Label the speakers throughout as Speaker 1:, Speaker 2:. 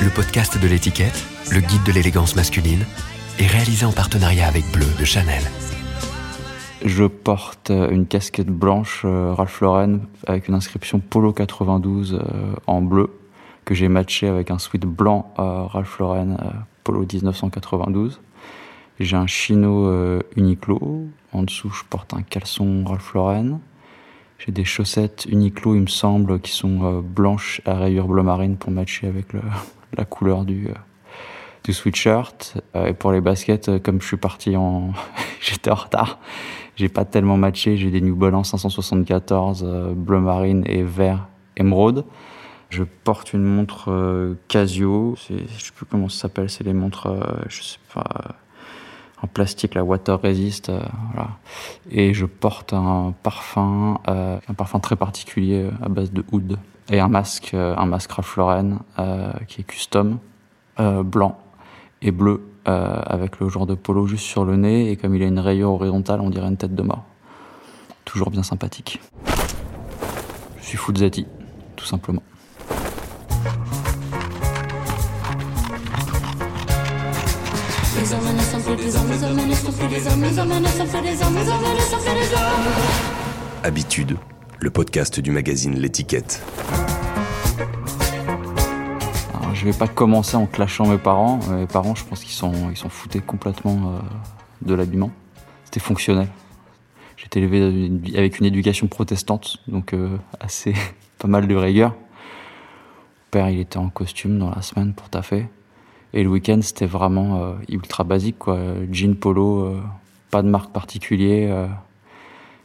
Speaker 1: Le podcast de l'étiquette, le guide de l'élégance masculine, est réalisé en partenariat avec Bleu de Chanel.
Speaker 2: Je porte une casquette blanche euh, Ralph Lauren avec une inscription Polo 92 euh, en bleu que j'ai matché avec un sweat blanc Ralph Lauren euh, Polo 1992. J'ai un chino Uniqlo. En dessous, je porte un caleçon Ralph Lauren. J'ai des chaussettes Uniqlo, il me semble, qui sont blanches à rayures bleu marine pour matcher avec la couleur du, du sweatshirt. et pour les baskets, comme je suis parti en... j'étais en retard, j'ai pas tellement matché. J'ai des New Balance 574 euh, bleu marine et vert émeraude. Je porte une montre euh, Casio. Je sais plus comment ça s'appelle. C'est les montres, euh, je sais pas, en plastique, la water resist. voilà. Et je porte un parfum, un parfum très particulier à base de oud et un masque, un masque Ralph Lauren qui est custom, blanc et bleu euh, avec le genre de polo juste sur le nez, et comme il a une rayure horizontale, on dirait une tête de mort. Toujours bien sympathique. Je suis Fuzzati, tout simplement.
Speaker 1: Habitude, le podcast du magazine L'étiquette
Speaker 2: je vais pas commencer en clashant mes parents. Euh, mes parents, je pense qu'ils sont, ils sont foutés complètement euh, de l'habillement. C'était fonctionnel. J'étais élevé avec une éducation protestante, donc euh, assez pas mal de rigueur. Mon père, il était en costume dans la semaine pour taffer. Et le week-end, c'était vraiment ultra basique, quoi. Jean polo, pas de marque particulière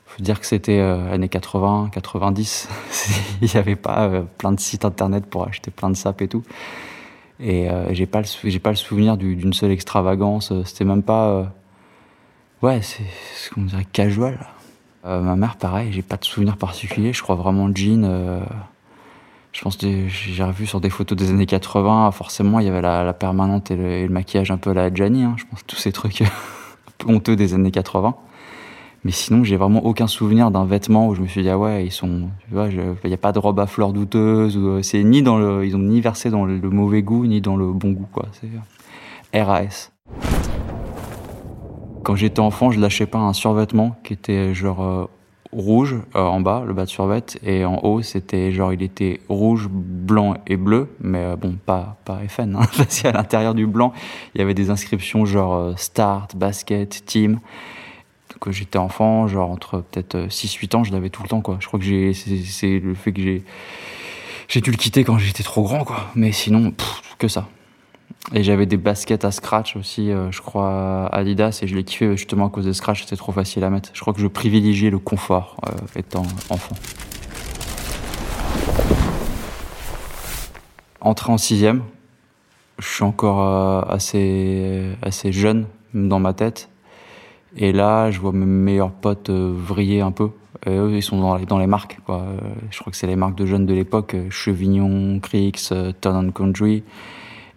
Speaker 2: faut dire que c'était années 80, 90. Il n'y avait pas plein de sites internet pour acheter plein de sapes et tout. Et euh, j'ai pas le j'ai pas le souvenir d'une seule extravagance. C'était même pas euh, ouais, c'est ce qu'on dirait casual. Euh, ma mère, pareil, j'ai pas de souvenir particulier. Je crois vraiment jean. Je pense que j'ai revu sur des photos des années 80. Forcément, il y avait la, la permanente et le, maquillage un peu la Gianni. Hein. Je pense tous ces trucs honteux des années 80. Mais sinon, j'ai vraiment aucun souvenir d'un vêtement où je me suis dit, ah ouais, ils sont, il n'y a pas de robe à fleurs douteuses, ou, euh, c'est ni dans le, ils ont ni versé dans le, mauvais goût, ni dans le bon goût, quoi. C'est euh, RAS. Quand j'étais enfant, je lâchais pas un survêtement qui était genre euh, rouge en bas, le bas de survêt, et en haut, c'était genre, il était rouge, blanc et bleu, mais bon, pas, pas FN, hein, parce qu'à l'intérieur du blanc, il y avait des inscriptions genre start, basket, team que j'étais enfant, genre entre peut-être 6-8 euh, ans, je l'avais tout le temps, quoi. Je crois que j'ai, c'est le fait que j'ai, j'ai dû le quitter quand j'étais trop grand, quoi. Mais sinon, que ça. Et j'avais des baskets à scratch aussi, euh, je crois, Adidas, et je les kiffais justement à cause des scratch, c'était trop facile à mettre. Je crois que je privilégiais le confort euh, étant enfant. Entré en sixième, je suis encore assez, assez jeune dans ma tête. Et là, je vois mes meilleurs potes euh, vriller un peu. Et eux, ils sont dans les, dans les marques. Quoi. Euh, je crois que c'est les marques de jeunes de l'époque, euh, Chevignon, Crix, Town Country.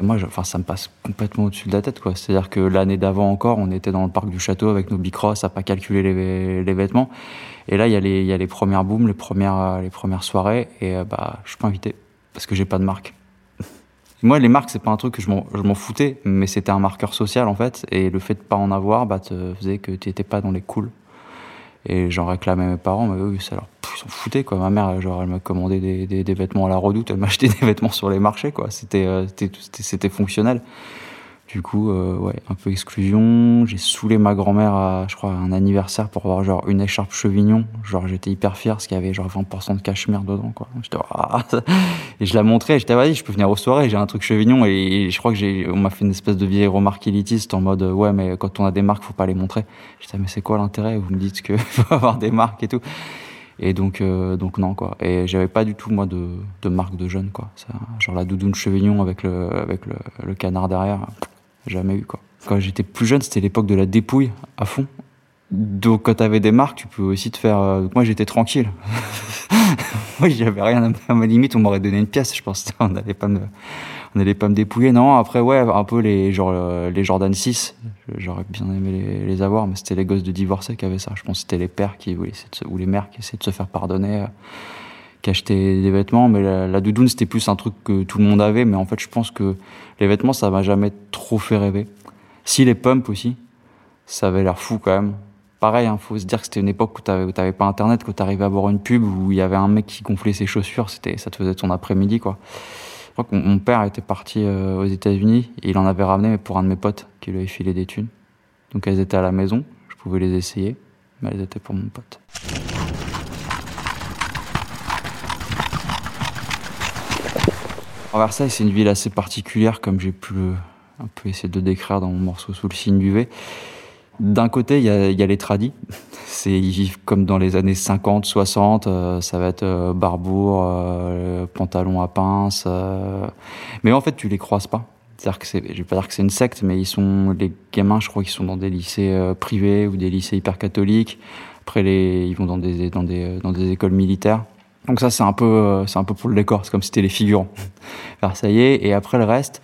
Speaker 2: Moi, je, enfin, ça me passe complètement au-dessus de la tête. Quoi. C'est-à-dire que l'année d'avant encore, on était dans le parc du château avec nos bicross à pas calculer les, vêtements. Et là, il y, a les, y a les premières booms, les premières, les premières soirées. Et bah, je suis pas invité parce que j'ai pas de marque. Moi, les marques, c'est pas un truc que je m'en foutais, mais c'était un marqueur social en fait. Et le fait de pas en avoir, bah, te faisait que tu étais pas dans les cools. Et j'en réclamais mes parents, mais eux, ils s'en foutaient quoi. Ma mère, genre, elle m'a commandé des, des, vêtements à la redoute, elle m'achetait des vêtements sur les marchés quoi. C'était, euh, c'était fonctionnel. Du coup, euh, ouais, un peu exclusion. J'ai saoulé ma grand-mère à, je crois, un anniversaire pour avoir genre une écharpe chevignon. Genre, j'étais hyper fier parce qu'il y avait genre 20% de cachemire dedans, quoi. J'étais, ah. Et je la montrais, j'étais, vas-y, je peux venir aux soirées, j'ai un truc chevignon. Et, je crois que j'ai, on m'a fait une espèce de vieille remarque élitiste en mode, ouais, mais quand on a des marques, faut pas les montrer. J'étais, mais c'est quoi l'intérêt? Vous me dites que faut avoir des marques et tout. Et donc, euh, donc non, quoi. Et j'avais pas du tout, moi, de, de marque de jeune, quoi. Genre la doudoune chevignon avec le, avec le canard derrière jamais eu quoi. Quand j'étais plus jeune, c'était l'époque de la dépouille à fond. Donc quand t'avais des marques, tu peux aussi te faire. Euh, moi j'étais tranquille. moi j'avais rien à ma limite, on m'aurait donné une pièce, je pense. On n'allait pas me, pas me dépouiller. Non, après ouais, un peu les genre euh, les Jordan 6. J'aurais bien aimé les, avoir, mais c'était les gosses de divorcés qui avaient ça. Je pense que c'était les pères qui ou les mères qui essayaient de se faire pardonner, qui des vêtements, mais la, doudoune c'était plus un truc que tout le monde avait. Mais en fait, je pense que les vêtements, ça m'a jamais trop fait rêver. Si les pumps aussi, ça avait l'air fou quand même. Pareil, il hein, faut se dire que c'était une époque où t'avais, t'avais pas internet, que t'arrivais à voir une pub où il y avait un mec qui gonflait ses chaussures, c'était, ça te faisait ton après-midi quoi. Je crois que mon père était parti euh, aux États-Unis et il en avait ramené pour un de mes potes qui lui avait filé des thunes. Donc elles étaient à la maison, je pouvais les essayer, mais elles étaient pour mon pote. Versailles, c'est une ville assez particulière, comme j'ai pu un peu essayer de décrire dans mon morceau Sous le signe du V. D'un côté, il y a, y a, les tradis. C'est, ils vivent comme dans les années 50, 60. Euh, ça va être euh, barbour, euh, pantalon à pince. Euh. Mais en fait, tu les croises pas. C'est-à-dire que c'est, je vais pas dire que c'est une secte, mais ils sont, les gamins, je crois qu'ils sont dans des lycées privés ou des lycées hyper catholiques. Après, les, ils vont dans des, dans des, dans des écoles militaires. Donc ça, c'est un peu, c'est un peu pour le décor. C'est comme si c'était les figurants. Versailles. Et après, le reste,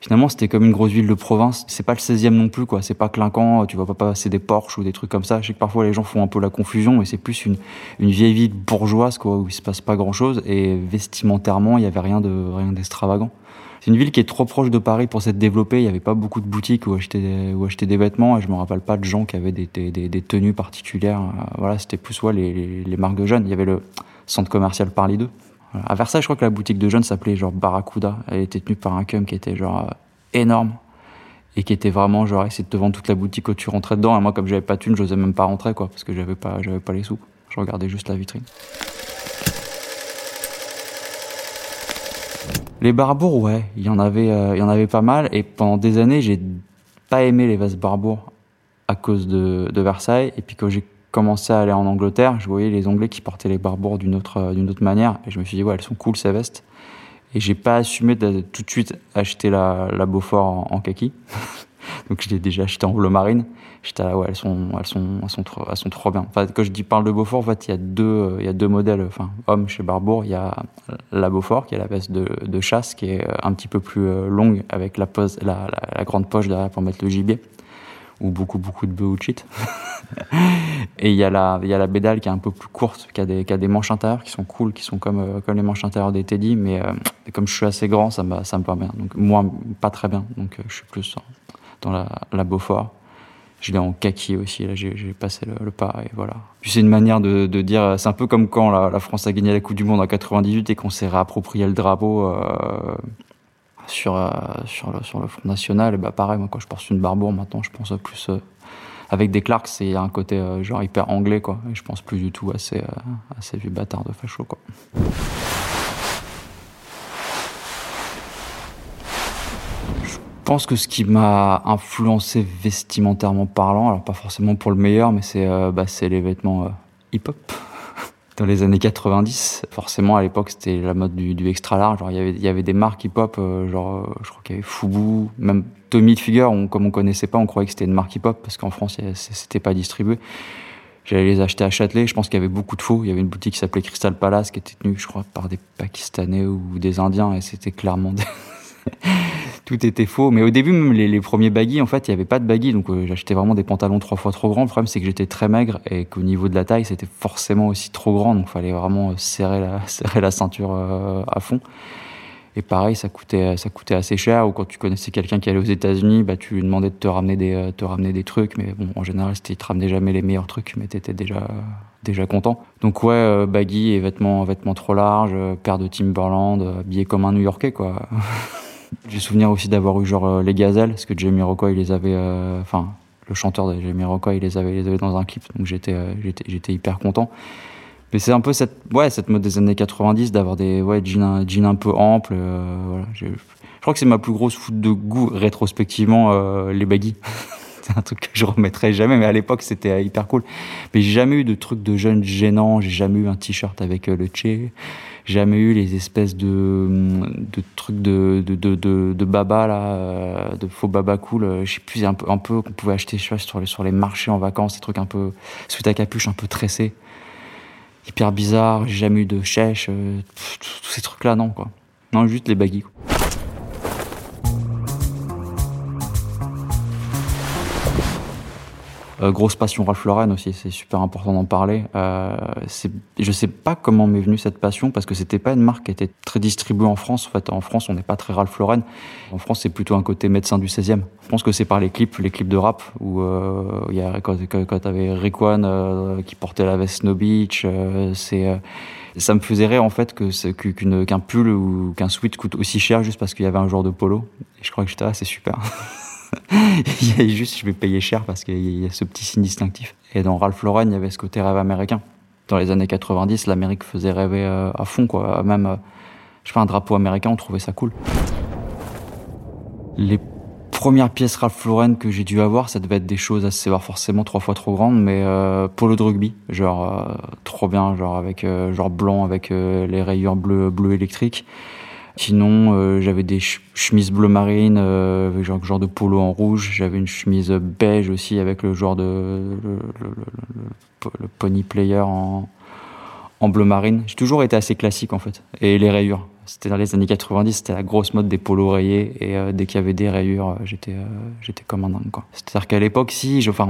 Speaker 2: finalement c'était comme une grosse ville de province. C'est pas le 16e non plus quoi, c'est pas clinquant, tu vas pas passer des Porsche ou des trucs comme ça. Je sais que parfois les gens font un peu la confusion mais c'est plus une, une vieille ville bourgeoise quoi où il se passe pas grand-chose et vestimentairement, il y avait rien de rien d'extravagant. C'est une ville qui est trop proche de Paris pour s'être développée. Il n'y avait pas beaucoup de boutiques où acheter des, où acheter des vêtements. Et je me rappelle pas de gens qui avaient des, des, tenues particulières. Voilà, c'était plus soit les, les, les, marques jeunes. Il y avait le centre commercial Paris 2 à Versailles, je crois que la boutique de jeunes s'appelait genre Barracuda. Elle était tenue par un cum qui était genre euh, énorme et qui était vraiment genre essayer de te vendre toute la boutique quand tu rentrais dedans. Et moi, comme j'avais pas de thune, j'osais même pas rentrer quoi, parce que j'avais pas, j'avais pas les sous. Je regardais juste la vitrine. Les Barbours, ouais, il y en avait, euh, y en avait pas mal. Et pendant des années, j'ai pas aimé les vestes Barbours à cause de, de Versailles. Et puis quand j'ai commençais à aller en Angleterre, je voyais les Anglais qui portaient les barbours d'une autre, euh, d'une autre manière. Et je me suis dit, ouais, elles sont cool ces vestes. Et j'ai pas assumé de tout de suite acheter la, la Beaufort en, kaki. Donc je l'ai déjà acheté en bleu marine. J'étais là, ouais, elles sont, elles sont, elles sont trop, elles sont trop bien. Enfin, quand je dis parle de Beaufort, en fait, il y a deux, il y a deux modèles, enfin, hommes chez Barbour. Il y a la Beaufort, qui est la veste de, de chasse, qui est un petit peu plus euh, longue, avec la, pose, la, la grande poche derrière pour mettre le gibier ou beaucoup beaucoup de bœufs ou de et il y a la y a la bédale qui est un peu plus courte, qui a des qui a des manches intérieures qui sont cool, qui sont comme euh, comme les manches intérieures des Teddy, mais euh, comme je suis assez grand, ça me ça me va bien. Donc moi pas très bien, donc euh, je suis plus dans la la Beaufort. Je l'ai en kaki aussi, là j'ai passé le, pas et voilà. Puis c'est une manière de, de dire, c'est un peu comme quand la, la, France a gagné la Coupe du Monde en 98 et qu'on s'est réapproprié le drapeau. Sur, euh, sur, le, sur le Front National, bah pareil, moi quand je porte une barbour maintenant, je pense plus euh, avec des Clarks, c'est un côté euh, genre hyper anglais quoi. Et je pense plus du tout à ces, à ces vieux bâtards de facho quoi. Je pense que ce qui m'a influencé vestimentairement parlant, alors pas forcément pour le meilleur, mais c'est bah, les vêtements hip-hop dans les années 90. Forcément, à l'époque, c'était la mode du, du, extra large. Genre, il y avait, il y avait des marques hip-hop, euh, genre, euh, je crois qu'il y avait Fubu, même Tommy Figure, on, comme on connaissait pas, on croyait que c'était une marque hip-hop parce qu'en France, c'était pas distribué. J'allais les acheter à Châtelet. Je pense qu'il y avait beaucoup de faux. Il y avait une boutique qui s'appelait Crystal Palace qui était tenue, je crois, par des Pakistanais ou des Indiens et c'était clairement des... tout était faux. Mais au début, même les, premiers baggy, en fait, il n'y avait pas de baggy. Donc, euh, j'achetais vraiment des pantalons trois fois trop grands. Le problème, c'est que j'étais très maigre et qu'au niveau de la taille, c'était forcément aussi trop grand. Donc, il fallait vraiment euh, serrer la, ceinture euh, à fond. Et pareil, ça coûtait, ça coûtait assez cher. Ou quand tu connaissais quelqu'un qui allait aux États-Unis, bah, tu lui demandais de te ramener des, te ramener des trucs. Mais bon, en général, il te ramenait jamais les meilleurs trucs, mais t'étais déjà, déjà content. Donc ouais, baggy et vêtements, vêtements trop larges, paire de Timberland, habillé comme un New-Yorkais, quoi. J'ai souvenir aussi d'avoir eu genre euh, les gazelles, parce que Jamie Rockway, il les avait, euh, enfin, le chanteur de Jamie Rockway, il les avait, les avait dans un clip, donc j'étais, euh, j'étais, j'étais hyper content. Mais c'est un peu cette, ouais, cette mode des années 90 d'avoir des, ouais, jeans, jeans un peu amples, voilà. Je crois que c'est ma plus grosse foute de goût rétrospectivement, les baggy. c'est un truc que je remettrai jamais, mais à l'époque c'était hyper cool. Mais j'ai jamais eu de trucs de jeunes gênants, j'ai jamais eu un t-shirt avec le Che jamais eu les espèces de, trucs de, de, de, baba là, euh, de faux baba cool. Euh, je sais plus un peu, un peu qu'on pouvait acheter sur les, sur les marchés en vacances, des trucs un peu sous ta capuche, un peu tressés, hyper bizarre. J'ai jamais eu de chèche, euh, tous ces trucs là non quoi. Non juste les baggy. Quoi. Euh, grosse passion Ralph Lauren aussi, c'est super important d'en parler. Euh, je sais pas comment m'est venue cette passion parce que c'était pas une marque qui était très distribuée en France. En fait, en France, on n'est pas très Ralph Lauren. En France, c'est plutôt un côté médecin du 16e. Je pense que c'est par les clips, les clips de rap où euh, il y a quand, quand t'avais Rick One euh, qui portait la veste Snow Beach, euh, c'est ça me faisait rire en fait que qu'un pull ou qu'un sweat coûte aussi cher juste parce qu'il y avait un joueur de polo. Et je crois que j'étais ah c'est super. il y a juste, je vais payer cher parce qu'il y a ce petit signe distinctif. Et dans Ralph Lauren, il y avait ce côté rêve américain. Dans les années 90, l'Amérique faisait rêver euh, à fond, quoi. Même, euh, je sais un drapeau américain, on trouvait ça cool. Les premières pièces Ralph Lauren que j'ai dû avoir, ça devait être des choses assez, forcément trois fois trop grandes, mais euh, polo de rugby, genre trop bien, genre avec genre blanc avec les rayures bleues bleu électriques. Sinon, euh, j'avais des chemises bleu marine, euh, avec genre, genre de polo en rouge. J'avais une chemise beige aussi avec le genre de le, pony player en, en bleu marine. J'ai toujours été assez classique en fait. Et les rayures. C'était dans les années 90, c'était la grosse mode des polos rayés. Et euh, dès qu'il y avait des rayures, j'étais j'étais comme un dingue. C'est-à-dire qu'à l'époque, si, je, enfin,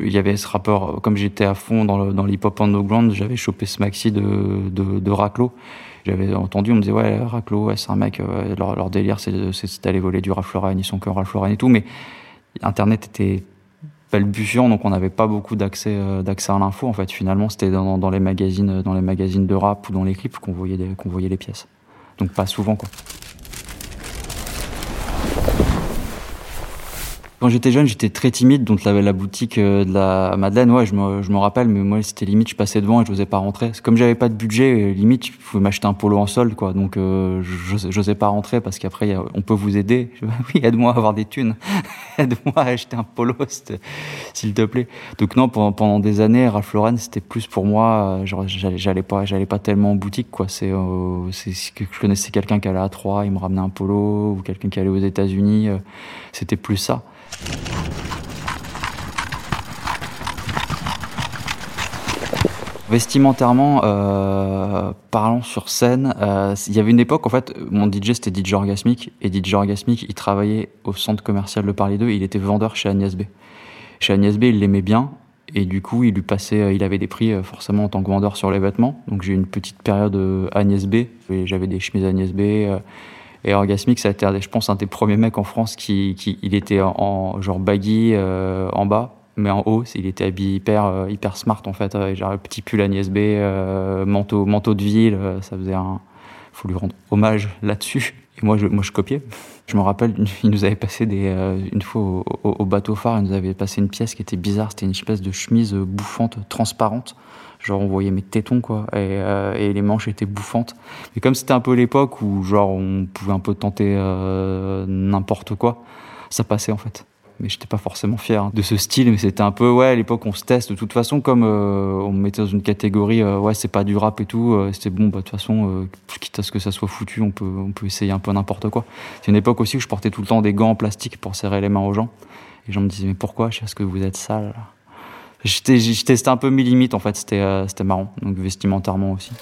Speaker 2: il y avait ce rapport, comme j'étais à fond dans l'hip-hop underground, j'avais chopé ce maxi de, de, de Raclo. J'avais entendu, on me disait, ouais, Raclo, c'est un mec, euh, leur, délire, c'est d'aller voler du Ralph Lauren, ils sont que Ralph Lauren et tout, mais Internet était balbutiant, donc on n'avait pas beaucoup d'accès euh, d'accès à l'info. En fait, finalement, c'était dans, dans, les magazines, dans les magazines de rap ou dans les clips qu'on voyait, qu'on voyait les pièces. Donc pas souvent, quoi. Quand j'étais jeune, j'étais très timide, donc la, boutique euh, de la Madeleine, ouais, je me, je me rappelle, mais moi, c'était limite, je passais devant et je n'osais pas rentrer. Comme j'avais pas de budget, euh, limite, je pouvais m'acheter un polo en solde, quoi. Donc, euh, j'osais pas rentrer parce qu'après, on peut vous aider. oui, aide-moi à avoir des thunes. aide-moi à acheter un polo, s'il te plaît. Donc, non, pendant, pendant des années, Ralph Lauren, c'était plus pour moi, genre, j'allais pas, j'allais pas tellement en boutique, quoi. C'est, c'est que je connaissais quelqu'un qui allait à Troyes, il me ramenait un polo, ou quelqu'un qui allait aux États-Unis. c'était plus ça. Vestimentairement, euh, parlant sur scène, euh, il y avait une époque, en fait, mon DJ c'était DJ Orgasmic, et DJ Orgasmic, il travaillait au centre commercial de Paris 2, il était vendeur chez Agnès B. Chez Agnès B, il l'aimait bien, et du coup, il lui passait, euh, il avait des prix forcément en tant que vendeur sur les vêtements. Donc j'ai eu une petite période Agnès B, j'avais des chemises Agnès B. et Orgasmic, ça a été, je pense, un des premiers mecs en France qui, qui il était en, genre baggy euh, en bas, mais en haut, il était habillé hyper, euh, hyper smart en fait, avec genre petit pull Agnès B, euh, manteau, manteau de ville, euh, ça faisait un, faut lui rendre hommage là-dessus. Et moi, je, moi, je copiais. Je me rappelle, il nous avait passé euh, une fois au, au, bateau phare, il nous avait passé une pièce qui était bizarre. C'était une espèce de chemise bouffante, transparente. Genre, on voyait mes tétons, quoi. Et, euh, et les manches étaient bouffantes. Mais comme c'était un peu l'époque où, genre, on pouvait un peu tenter euh, n'importe quoi, ça passait, en fait mais j'étais pas forcément fier de ce style mais c'était un peu ouais à l'époque on se teste de toute façon comme euh, on me mettait dans une catégorie euh, ouais c'est pas du rap et tout euh, c'était bon bah de toute façon quitte à ce que ça soit foutu on peut on peut essayer un peu n'importe quoi c'est une époque aussi où je portais tout le temps des gants en plastique pour serrer les mains aux gens et les gens me disaient mais pourquoi je sais que vous êtes sale je testais un peu mes limites en fait c'était c'était marrant donc vestimentairement aussi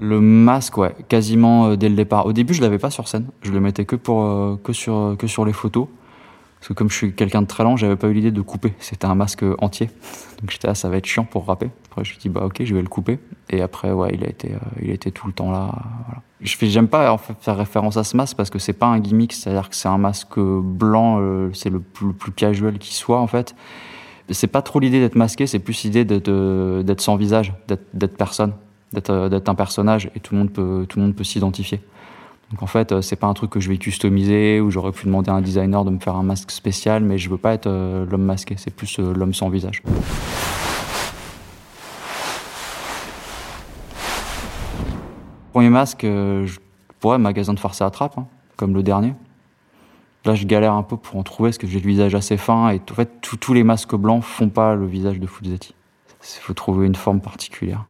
Speaker 2: Le masque, ouais, quasiment euh, dès le départ. Au début, je l'avais pas sur scène. Je le mettais que pour euh, que sur que sur les photos. Parce que comme je suis quelqu'un de très lent, j'avais pas eu l'idée de couper. C'était un masque entier. Donc j'étais là, ça va être chiant pour rapper. Après, je me suis dit bah ok, je vais le couper. Et après, ouais, il a été, euh, il a été tout le temps là. Je j'aime pas faire référence à ce masque parce que c'est pas un gimmick. C'est-à-dire que c'est un masque blanc. Euh, c'est le plus, le plus casual qui soit en fait. C'est pas trop l'idée d'être masqué, c'est plus l'idée d'être sans visage, d'être personne d'être un personnage et tout le monde peut, tout le monde peut s'identifier. Donc en fait, c'est pas un truc que je vais customiser ou j'aurais pu demander à un designer de me faire un masque spécial, mais je veux pas être euh, l'homme masqué, c'est plus euh, l'homme sans visage. Premier masque, euh, je pourrais magasin de farce à attrape, hein, comme le dernier. Là, je galère un peu pour en trouver parce que j'ai le visage assez fin et en fait, tous les masques blancs font pas le visage de Fuzzetti. Il faut trouver une forme particulière.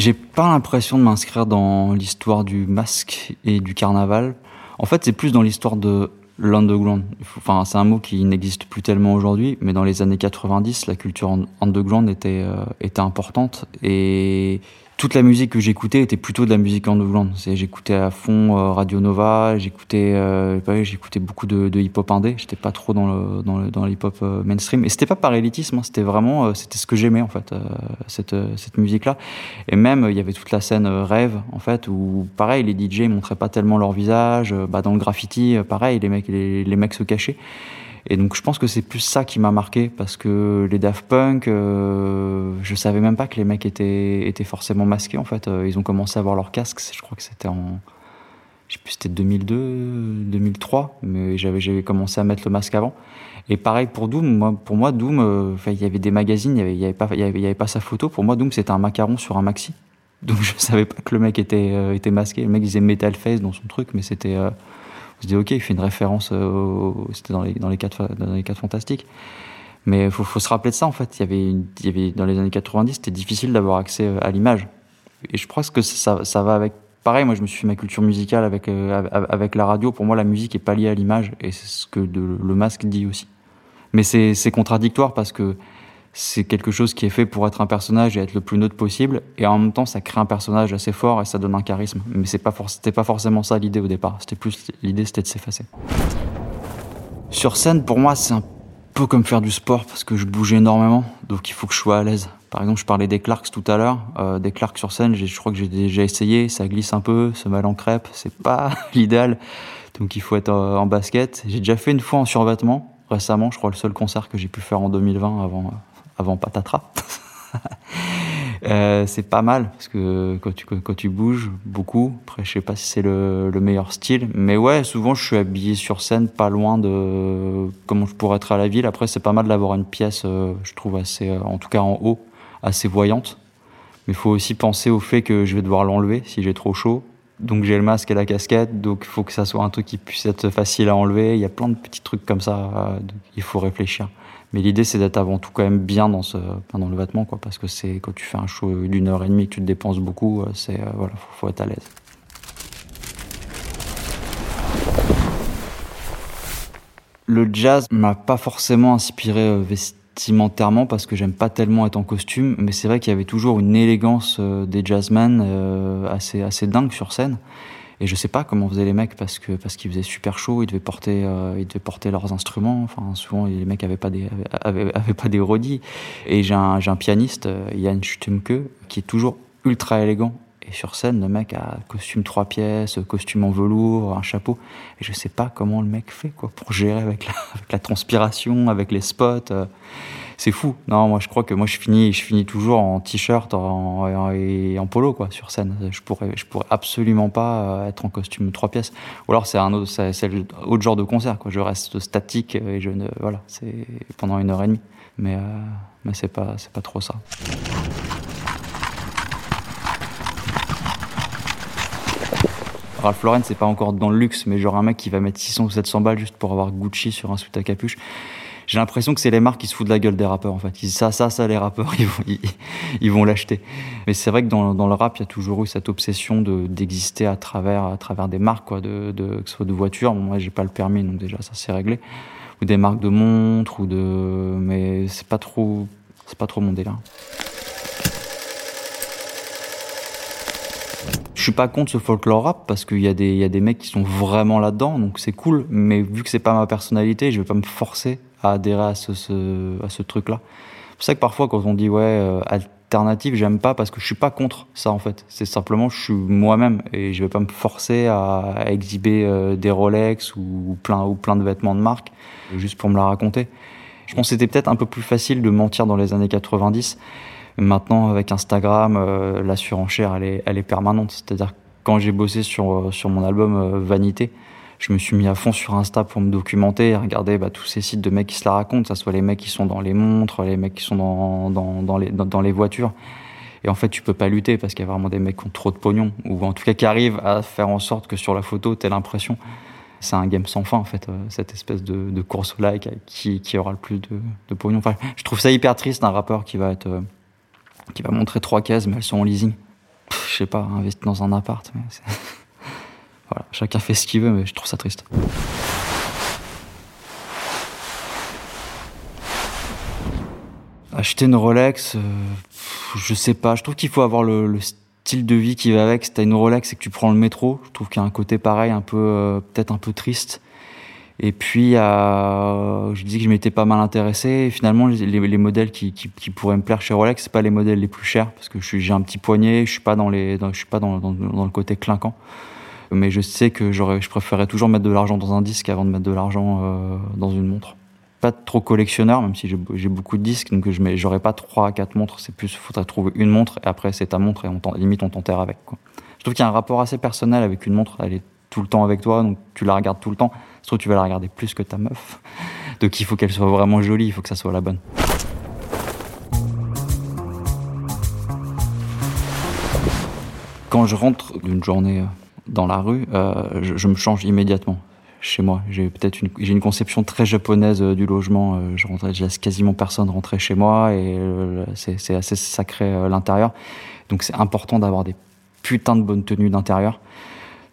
Speaker 2: J'ai pas l'impression de m'inscrire dans l'histoire du masque et du carnaval. En fait, c'est plus dans l'histoire de l'underground. Enfin, c'est un mot qui n'existe plus tellement aujourd'hui, mais dans les années 90, la culture underground était, euh, était importante et toute la musique que j'écoutais était plutôt de la musique underground. J'écoutais à fond euh, Radio Nova, j'écoutais euh, j'écoutais beaucoup de, de hip-hop indé. J'étais pas trop dans le, dans le, dans le hip-hop euh, mainstream. Et c'était pas par élitisme, hein, c'était vraiment euh, c'était ce que j'aimais en fait, cette, cette musique-là. Et même il y avait toute la scène rêve en fait où pareil les DJ montraient pas tellement leur visage. bah, dans le graffiti, pareil les mecs les, les mecs se cachaient. Et donc je pense que c'est plus ça qui m'a marqué parce que les Daft Punk, euh, je savais même pas que les mecs étaient, étaient forcément masqués en fait. Euh, ils ont commencé à avoir leur casque, je crois que c'était en, je sais plus, c'était 2002, 2003, mais j'avais, commencé à mettre le masque avant. Et pareil pour Doom, moi, pour moi Doom, euh, il y avait des magazines, il y avait, y avait pas, il y avait, pas sa photo. Pour moi Doom c'était un macaron sur un maxi. Donc je savais pas que le mec était, euh, était masqué. Le mec disait Metal Face dans son truc, mais c'était je dis ok, il fait une référence, euh, c'était dans les, dans, les quatre, dans les quatre fantastiques. Mais il faut, faut, se rappeler de ça en fait. Il y avait, il y avait dans les années 90, c'était difficile d'avoir accès euh, à l'image. Et je crois que ça, ça va avec. Pareil, moi je me suis fait ma culture musicale avec, euh, avec la radio. Pour moi, la musique est pas liée à l'image et c'est ce que le masque dit aussi. Mais c'est contradictoire parce que c'est quelque chose qui est fait pour être un personnage et être le plus neutre possible. Et en même temps, ça crée un personnage assez fort et ça donne un charisme. Mais c'est pas c'était pas forcément ça l'idée au départ. C'était plus l'idée, c'était de s'effacer. Sur scène, pour moi, c'est un peu comme faire du sport parce que je bouge énormément, donc il faut que je sois à l'aise. Par exemple, je parlais des Clarks tout à l'heure. Euh, des Clarks sur scène, je crois que j'ai déjà essayé. Ça glisse un peu, se mal en crêpe. C'est pas l'idéal. Donc il faut être euh, en basket. J'ai déjà fait une fois en survêtement récemment. Je crois le seul concert que j'ai pu faire en 2020 avant avant patatras. euh, c'est pas mal parce que quand tu, bouges beaucoup, après je sais pas si c'est le, le, meilleur style, mais ouais, souvent je suis habillé sur scène pas loin de comment je pourrais être à la ville. Après c'est pas mal d'avoir une pièce, euh, je trouve assez, euh, en tout cas en haut, assez voyante. Mais il faut aussi penser au fait que je vais devoir l'enlever si j'ai trop chaud. Donc j'ai le masque et la casquette, donc il faut que ça soit un truc qui puisse être facile à enlever. Il y a plein de petits trucs comme ça, euh, il faut réfléchir. Mais l'idée, c'est d'être avant tout quand même bien dans, ce, le vêtement, quoi, parce que c'est quand tu fais un show d'une heure et demie, que tu te dépenses beaucoup, euh, c'est euh, voilà, faut, faut être à l'aise. Le jazz m'a pas forcément inspiré euh, vestimentairement parce que j'aime pas tellement être en costume, mais c'est vrai qu'il y avait toujours une élégance des jazzmen assez assez dingue sur scène. Et je sais pas comment faisaient les mecs parce que parce qu'il faisait super chaud, ils devaient porter euh, ils devaient porter leurs instruments. Enfin souvent les mecs avaient pas des avaient, pas des rodis. Et j'ai un un pianiste Yann euh, Stumke qui est toujours ultra élégant. Et sur scène, le mec a costume trois pièces, costume en velours, un chapeau. Et je sais pas comment le mec fait quoi pour gérer avec la, avec la transpiration, avec les spots. Euh c'est fou. Non, moi je crois que moi je finis, je finis toujours en t-shirt et en polo quoi sur scène. Je pourrais, je pourrais absolument pas euh, être en costume trois pièces. Ou alors c'est un autre, c'est autre genre de concert quoi. Je reste statique et je ne, voilà, c'est pendant une heure et demie. Mais euh, mais c'est pas, c'est pas trop ça. Ralph Lauren, c'est pas encore dans le luxe, mais genre un mec qui va mettre 600 ou 700 balles juste pour avoir Gucci sur un sous à capuche j'ai l'impression que c'est les marques qui se foutent de la gueule des rappeurs en fait. Ils disent ça, ça, ça, les rappeurs, ils vont, ils, vont l'acheter. Mais c'est vrai que dans, dans, le rap, il y a toujours eu cette obsession de d'exister à travers à travers des marques quoi, de, de que ce soit de voitures. moi, j'ai pas le permis, donc déjà ça c'est réglé. Ou des marques de montres ou de, mais c'est pas trop, c'est pas trop mon délire. Je suis pas contre ce folklore rap parce qu'il y a des y a des mecs qui sont vraiment là-dedans, donc c'est cool. Mais vu que c'est pas ma personnalité, je vais pas me forcer à adhérer à ce, ce à ce truc-là. C'est pour ça que parfois quand on dit ouais euh, alternative, j'aime pas parce que je suis pas contre ça en fait. C'est simplement je suis moi-même et je vais pas me forcer à, à exhiber euh, des Rolex ou, plein ou plein de vêtements de marque juste pour me la raconter. Je pense que c'était peut-être un peu plus facile de mentir dans les années 90. Maintenant avec Instagram, euh, la surenchère elle est elle est permanente. C'est-à-dire quand j'ai bossé sur euh, sur mon album Vanité, je me suis mis à fond sur Insta pour me documenter regarder bah, tous ces sites de mecs qui se la racontent, que ce soit les mecs qui sont dans les montres, les mecs qui sont dans, dans, dans, les, dans, les voitures. Et en fait, tu peux pas lutter parce qu'il y a vraiment des mecs qui ont trop de pognon, ou en tout cas qui arrivent à faire en sorte que sur la photo, tu l'impression. C'est un game sans fin, en fait, euh, cette espèce de, de course au like qui, qui aura le plus de, de pognon. Enfin, je trouve ça hyper triste d'un rappeur qui va être, euh, qui va montrer trois cases, mais elles sont en leasing. je sais pas, investir dans un appart, mais voilà, chacun fait ce qu'il veut, mais je trouve ça triste. Acheter une Rolex, euh, je sais pas. Je trouve qu'il faut avoir le, le, style de vie qui va avec. Si t'as une Rolex et que tu prends le métro, je trouve qu'il y a un côté pareil, un peu euh, peut-être un peu triste. Et puis, je dis que je m'étais pas mal intéressé. Finalement, les, les modèles qui, pourraient me plaire chez Rolex, c'est pas les modèles les plus chers parce que j'ai un petit poignet, je suis pas dans suis pas dans, le côté clinquant. Mais je sais que je préférais toujours mettre de l'argent dans un disque avant de mettre de l'argent euh, dans une montre. Pas trop collectionneur, même si j'ai beaucoup de disques, donc je j'aurais pas trois à quatre montres. C'est plus, faudrait trouver une montre et après c'est ta montre et on limite on t'enterre avec. Je trouve qu'il y a un rapport assez personnel avec une montre. Elle est tout le temps avec toi, donc tu la regardes tout le temps. Surtout tu vas la regarder plus que ta meuf. Donc il faut qu'elle soit vraiment jolie, il faut que ça soit la bonne. Quand je rentre d'une journée euh, dans la rue, euh, je, me change immédiatement chez moi. J'ai peut-être une, j'ai une conception très japonaise euh, du logement. Euh, je, laisse quasiment personne rentrer chez moi et c'est, assez sacré l'intérieur. Donc c'est important d'avoir des putains de bonnes tenues d'intérieur.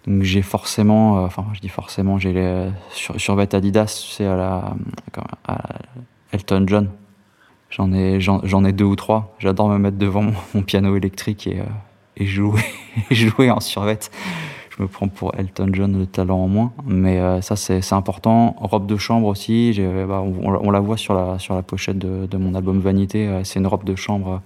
Speaker 2: Donc j'ai forcément, enfin je dis forcément, j'ai les sur, Adidas, c'est à la à Elton John. J'en ai j'en, j'en ai deux ou trois. J'adore me mettre devant mon, mon piano électrique et, et jouer jouer en survêt. Je me prends pour Elton John, le talent en moins, mais euh, ça c'est, important. Robe de chambre aussi, bah, on, on, la voit sur la sur la pochette de, de mon album Vanité. c'est une robe de chambre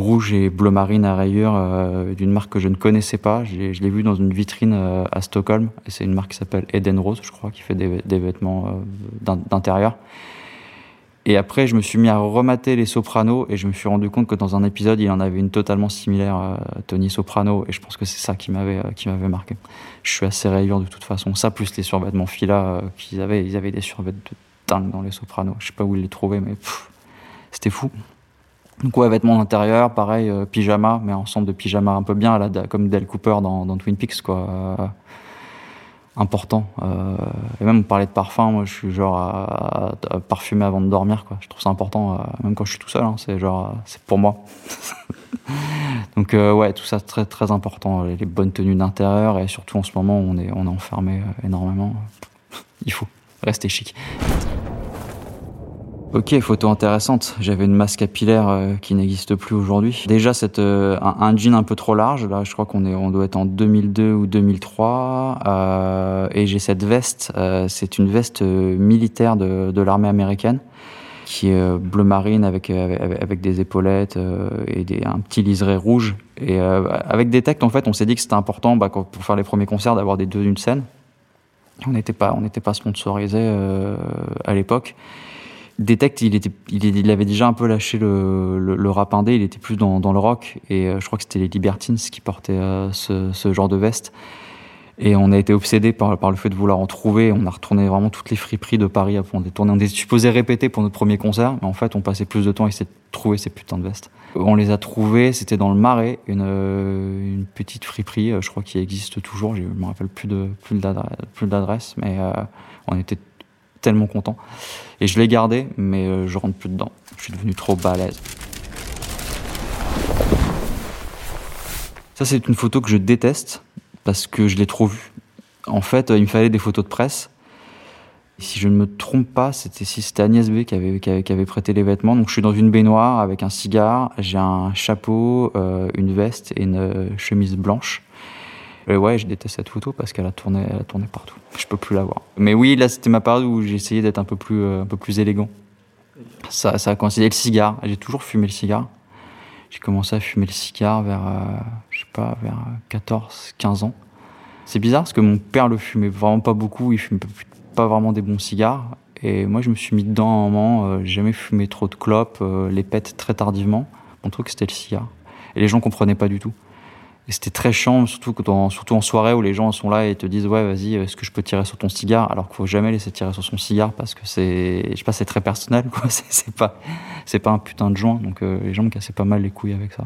Speaker 2: rouge et bleu marine à rayures euh, d'une marque que je ne connaissais pas. Je l'ai, je l'ai vu dans une vitrine euh, à Stockholm. C'est une marque qui s'appelle Eden Rose, je crois, qui fait des, des vêtements euh, d'intérieur. Et après, je me suis mis à remater les Sopranos et je me suis rendu compte que dans un épisode, il en avait une totalement similaire, euh, Tony Soprano. Et je pense que c'est ça qui m'avait euh, qui m'avait marqué. Je suis assez rayure de toute façon. Ça plus les survêtements Fila euh, qu'ils avaient, ils avaient des survêtements de dingue dans les Sopranos. Je sais pas où ils les trouvaient, mais c'était fou. Donc ouais, vêtements d'intérieur, pareil, euh, pyjama, mais ensemble de pyjama un peu bien, comme Dale Cooper dans Twin Peaks, quoi. Euh, important. Euh, et même, on parlait de parfum, moi, je suis genre à, parfumer avant de dormir, quoi. Je trouve ça important, euh, même quand je suis tout seul, hein, c'est genre, c'est pour moi. Donc euh, ouais, tout ça très très important, les, les bonnes tenues d'intérieur et surtout en ce moment, on est on est enfermé énormément. Il faut rester chic. Ok, photo intéressante. J'avais une masse capillaire euh, qui n'existe plus aujourd'hui. Déjà, cette, euh, un, jean un peu trop large. Là, je crois qu'on est, on doit être en 2002 ou 2003. Euh, et j'ai cette veste. Euh, c'est une veste militaire de, l'armée américaine qui est bleu marine avec, avec, avec des épaulettes et des, un petit liseré rouge. Et avec des textes, en fait, on s'est dit que c'était important bah, pour faire les premiers concerts d'avoir des deux d'une scène. On n'était pas, on n'était pas sponsorisé à l'époque. Detect, il, était, il, avait déjà un peu lâché le, le, le, rap indé, il était plus dans, dans le rock, et euh, je crois que c'était les Libertines qui portaient euh, ce, ce, genre de veste. Et on a été obsédé par, par, le fait de vouloir en trouver. On a retourné vraiment toutes les friperies de Paris. On est tourné, on était supposé répéter pour notre premier concert, mais en fait, on passait plus de temps à essayer de trouver ces putains de vestes. On les a trouvés, c'était dans le Marais, une, euh, une petite friperie, je crois, qui existe toujours. Je me rappelle plus de plus d'adresse, mais on était tellement content. Et je l'ai gardé, mais euh, je rentre plus dedans. Je suis devenu trop balèze. Ça, c'est une photo que je déteste parce que je l'ai trop vue. En fait, il me fallait des photos de presse. si je ne me trompe pas, c'était si c'était Agnès B qui avait, prêté les vêtements. Donc je suis dans une baignoire avec un cigare, j'ai un chapeau, euh, une veste et une euh, chemise blanche. Et ouais, je déteste cette photo parce qu'elle a tourné, elle a tourné partout. Je peux plus la voir. Mais oui, là, c'était ma période où j'ai essayé d'être un peu plus, euh, un peu plus élégant. Ça, ça a coïncidé. Le cigare, j'ai toujours fumé le cigare. J'ai commencé à fumer le cigare vers, euh, je sais pas, vers 14, 15 ans. C'est bizarre parce que mon père le fumait vraiment pas beaucoup. Il fumait pas vraiment des bons cigares. Et moi, je me suis mis dedans à un moment. Euh, j'ai jamais fumé trop de clopes, euh, les pètes très tardivement. Mon truc, c'était le cigare. Et les gens comprenaient pas du tout. C'était très chiant, surtout, quand surtout en soirée où les gens sont là et te disent Ouais, vas-y, est-ce que je peux tirer sur ton cigare? Alors qu'il faut jamais laisser tirer sur son cigare parce que c'est, je sais c'est très personnel, quoi. C'est, c'est pas, c'est pas un putain de joint. Donc euh, les gens me cassaient pas mal les couilles avec ça.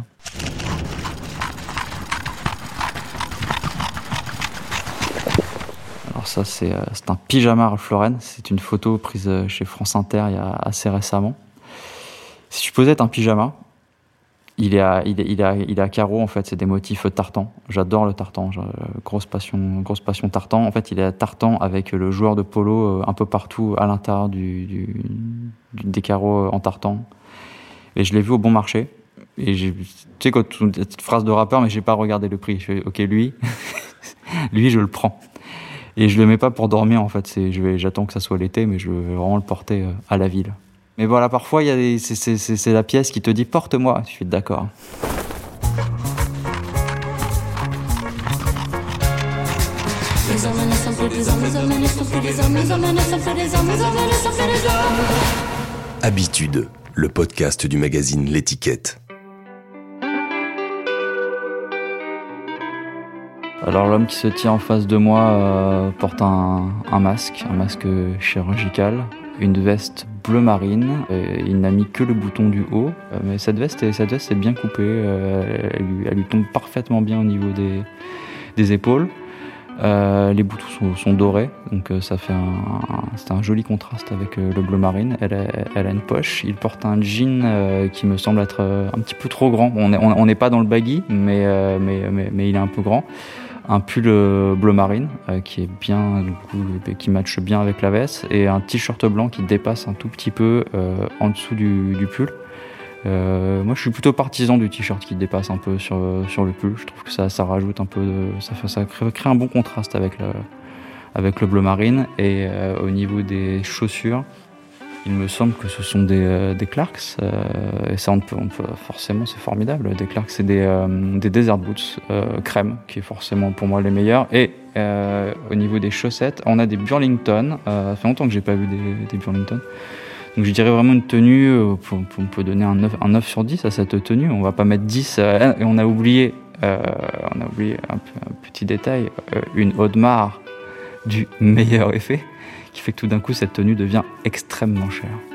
Speaker 2: Alors ça, c'est, euh, c'est un pyjama Ralph Lauren. C'est une photo prise euh, chez France Inter il y a assez récemment. Si je posais être un pyjama, il est à, il est, il est à, il est à carreaux, en fait, c'est des motifs tartan. J'adore le tartan, grosse passion, grosse passion tartan. En fait, il est à tartan avec le joueur de polo un peu partout à l'intérieur du, du, des carreaux en tartan. Et je l'ai vu au bon marché. Et tu sais, tu cette phrase de rappeur, mais j'ai pas regardé le prix. Je fais, ok, lui, lui, je le prends. Et je le mets pas pour dormir, en fait. C'est, j'attends que ça soit l'été, mais je veux vraiment le porter euh, à la ville. Mais voilà, parfois, il y a des, c'est, la pièce qui te dit porte-moi. Je suis d'accord.
Speaker 3: Habitude, le podcast du magazine L'étiquette.
Speaker 2: Alors l'homme qui se tient en face de moi euh, porte un, un, masque, un masque chirurgical, une veste bleu marine. il n'a mis que le bouton du haut, euh, mais cette veste, est, cette veste est bien coupée. Euh, elle, lui, tombe parfaitement bien au niveau des, épaules. Euh, les boutons sont, dorés, donc euh, ça fait un, un joli contraste avec euh, le bleu marine. Elle a, elle a, une poche. Il porte un jean euh, qui me semble être un petit peu trop grand. On n'est on, pas dans le baggy, mais, mais, mais, mais, il est un peu grand. Un pull bleu marine qui est bien, qui matche bien avec la veste, et un t-shirt blanc qui dépasse un tout petit peu en dessous du, du pull. Euh, moi, je suis plutôt partisan du t-shirt qui dépasse un peu sur, sur le pull. Je trouve que ça, ça rajoute un peu, de, ça, ça crée, crée, un bon contraste avec le, avec le bleu marine. Et euh, au niveau des chaussures, il me semble que ce sont des, euh, des Clarks. Euh, et ça, on peut, on peut forcément, c'est formidable. Des Clarks, c'est des, euh, des Desert Boots crème, qui est forcément pour moi les meilleurs. Et au niveau des chaussettes, on a des Burlington. ça fait longtemps que j'ai pas vu des, des Burlington. Donc je dirais vraiment une tenue, euh, on peut donner un 9, un 9 sur 10 à cette tenue, on va pas mettre 10, euh, et on a oublié, euh, on a oublié un, un petit détail, euh, une Audemars du meilleur effet, qui fait que tout d'un coup cette tenue devient extrêmement chère.